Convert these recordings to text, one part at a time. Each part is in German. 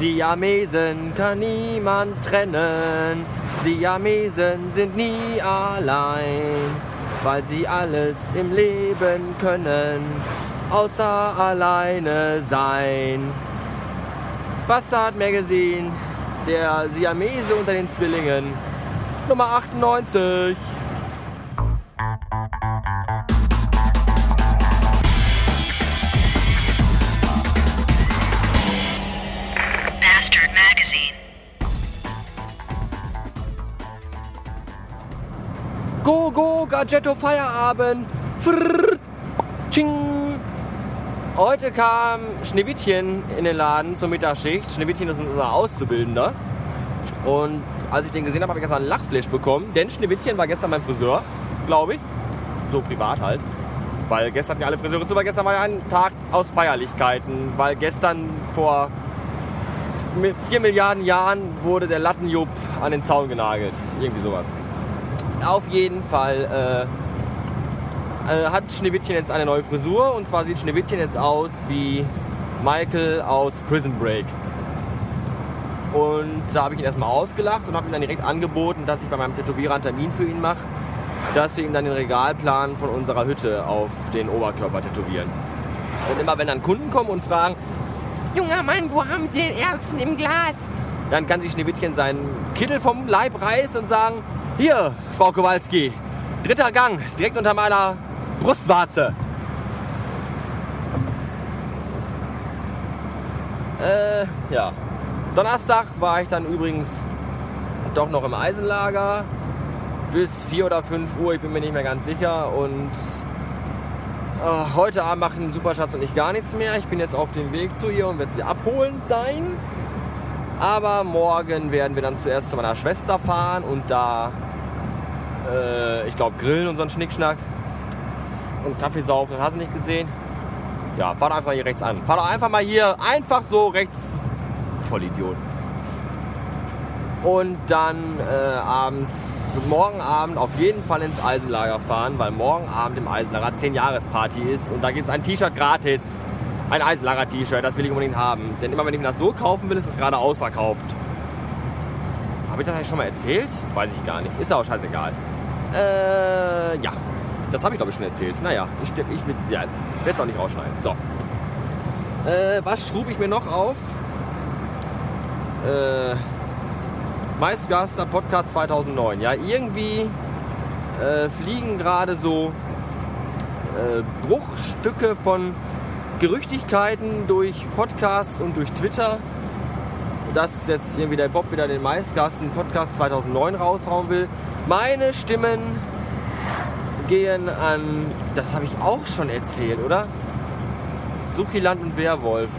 Siamesen kann niemand trennen. Siamesen sind nie allein, weil sie alles im Leben können, außer alleine sein. Bastard Magazine, der Siamese unter den Zwillingen, Nummer 98. Go, go, Gadgetto Feierabend. Frrrr. Ching. Heute kam Schneewittchen in den Laden zur Mittagsschicht. Schneewittchen ist unser Auszubildender. Und als ich den gesehen habe, habe ich erstmal einen Lachflash bekommen. Denn Schneewittchen war gestern beim Friseur, glaube ich. So privat halt. Weil gestern hatten ja alle Friseure zu, weil gestern war ja ein Tag aus Feierlichkeiten. Weil gestern vor vier Milliarden Jahren wurde der Lattenjupp an den Zaun genagelt. Irgendwie sowas. Auf jeden Fall äh, äh, hat Schneewittchen jetzt eine neue Frisur. Und zwar sieht Schneewittchen jetzt aus wie Michael aus Prison Break. Und da habe ich ihn erstmal ausgelacht und habe ihm dann direkt angeboten, dass ich bei meinem Tätowierer einen Termin für ihn mache, dass wir ihm dann den Regalplan von unserer Hütte auf den Oberkörper tätowieren. Und immer wenn dann Kunden kommen und fragen, Junger Mann, wo haben Sie den Erbsen im Glas? Dann kann sich Schneewittchen seinen Kittel vom Leib reißen und sagen, hier, Frau Kowalski, dritter Gang, direkt unter meiner Brustwarze. Äh, ja. Donnerstag war ich dann übrigens doch noch im Eisenlager bis 4 oder 5 Uhr, ich bin mir nicht mehr ganz sicher. Und äh, heute Abend machen Superschatz und ich gar nichts mehr. Ich bin jetzt auf dem Weg zu ihr und werde sie abholen sein. Aber morgen werden wir dann zuerst zu meiner Schwester fahren und da, äh, ich glaube, grillen und so einen Schnickschnack. Und Kaffee saufen, hast du nicht gesehen? Ja, fahr einfach hier rechts an. Fahr doch einfach mal hier, einfach so rechts. Vollidiot. Und dann äh, abends, so morgen Abend auf jeden Fall ins Eisenlager fahren, weil morgen Abend im Eisenlager 10-Jahres-Party ist und da gibt es ein T-Shirt gratis. Ein Eisenlager-T-Shirt, das will ich unbedingt haben. Denn immer wenn ich mir das so kaufen will, ist es gerade ausverkauft. Habe ich das eigentlich schon mal erzählt? Weiß ich gar nicht. Ist auch scheißegal. Äh, ja. Das habe ich glaube ich schon erzählt. Naja, ich, ich ja, werde es auch nicht rausschneiden. So. Äh, was schrub ich mir noch auf? Äh, Meistgaster Podcast 2009. Ja, irgendwie äh, fliegen gerade so äh, Bruchstücke von Gerüchtigkeiten durch Podcasts und durch Twitter, dass jetzt irgendwie der Bob wieder den Meistgasten Podcast 2009 raushauen will. Meine Stimmen gehen an, das habe ich auch schon erzählt, oder? Sukiland und Werwolfchen.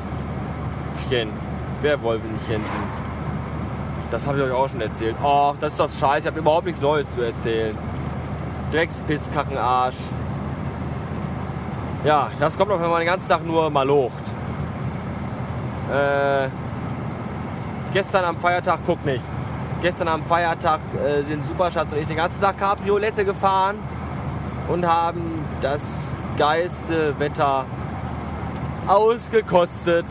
Werwolfchen sind's. Das habe ich euch auch schon erzählt. Ach, das ist das Scheiß. Ich habe überhaupt nichts Neues zu erzählen. Dreckspiss, Kackenarsch. Ja, das kommt auf, wenn man den ganzen Tag nur malocht. Äh, gestern am Feiertag, guck nicht. Gestern am Feiertag äh, sind Superschatz und ich den ganzen Tag Cabriolette gefahren und haben das geilste Wetter ausgekostet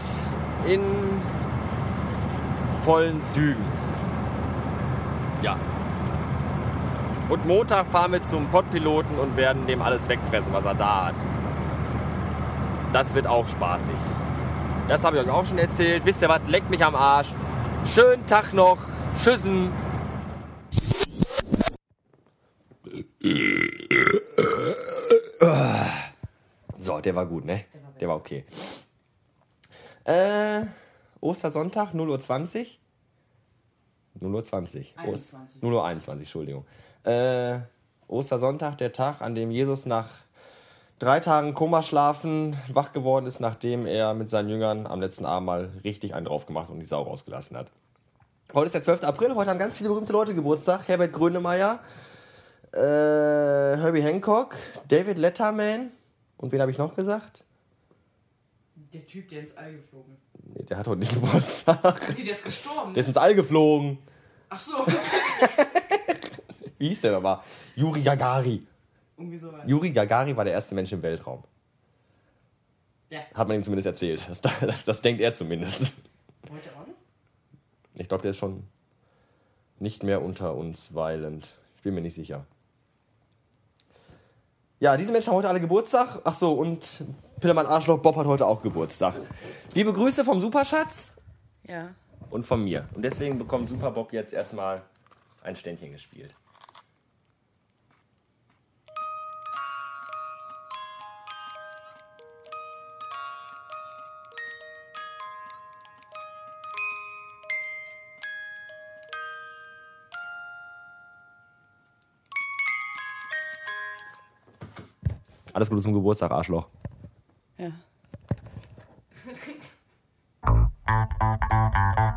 in vollen Zügen. Ja. Und Montag fahren wir zum Pottpiloten und werden dem alles wegfressen, was er da hat. Das wird auch spaßig. Das habe ich euch auch schon erzählt. Wisst ihr was? Leckt mich am Arsch. Schönen Tag noch. Tschüssen. So, der war gut, ne? Der war okay. Äh, Ostersonntag, 0.20 Uhr. 0.20 Uhr. 21. 0 Uhr 21, Entschuldigung. Äh, Ostersonntag, der Tag, an dem Jesus nach drei Tagen Komaschlafen wach geworden ist, nachdem er mit seinen Jüngern am letzten Abend mal richtig einen drauf gemacht und die Sau rausgelassen hat. Heute ist der 12. April, heute haben ganz viele berühmte Leute Geburtstag. Herbert Grönemeyer, äh, Herbie Hancock, David Letterman und wen habe ich noch gesagt? Der Typ, der ins All geflogen ist. Nee, der hat heute nicht Geburtstag. Nee, der ist gestorben. Der ist ins All geflogen. Ach so. Wie hieß der nochmal? Juri Gagari. Irgendwie so weit. Juri Gagari war der erste Mensch im Weltraum. Ja. Hat man ihm zumindest erzählt. Das, das denkt er zumindest. Heute auch noch? Ich glaube, der ist schon nicht mehr unter uns weilend. Ich bin mir nicht sicher. Ja, diese Menschen haben heute alle Geburtstag. Ach so, und Pillermann Arschloch Bob hat heute auch Geburtstag. Liebe Grüße vom Superschatz Ja. und von mir. Und deswegen bekommt Super Bob jetzt erstmal ein Ständchen gespielt. Alles Gute zum Geburtstag, Arschloch. Ja.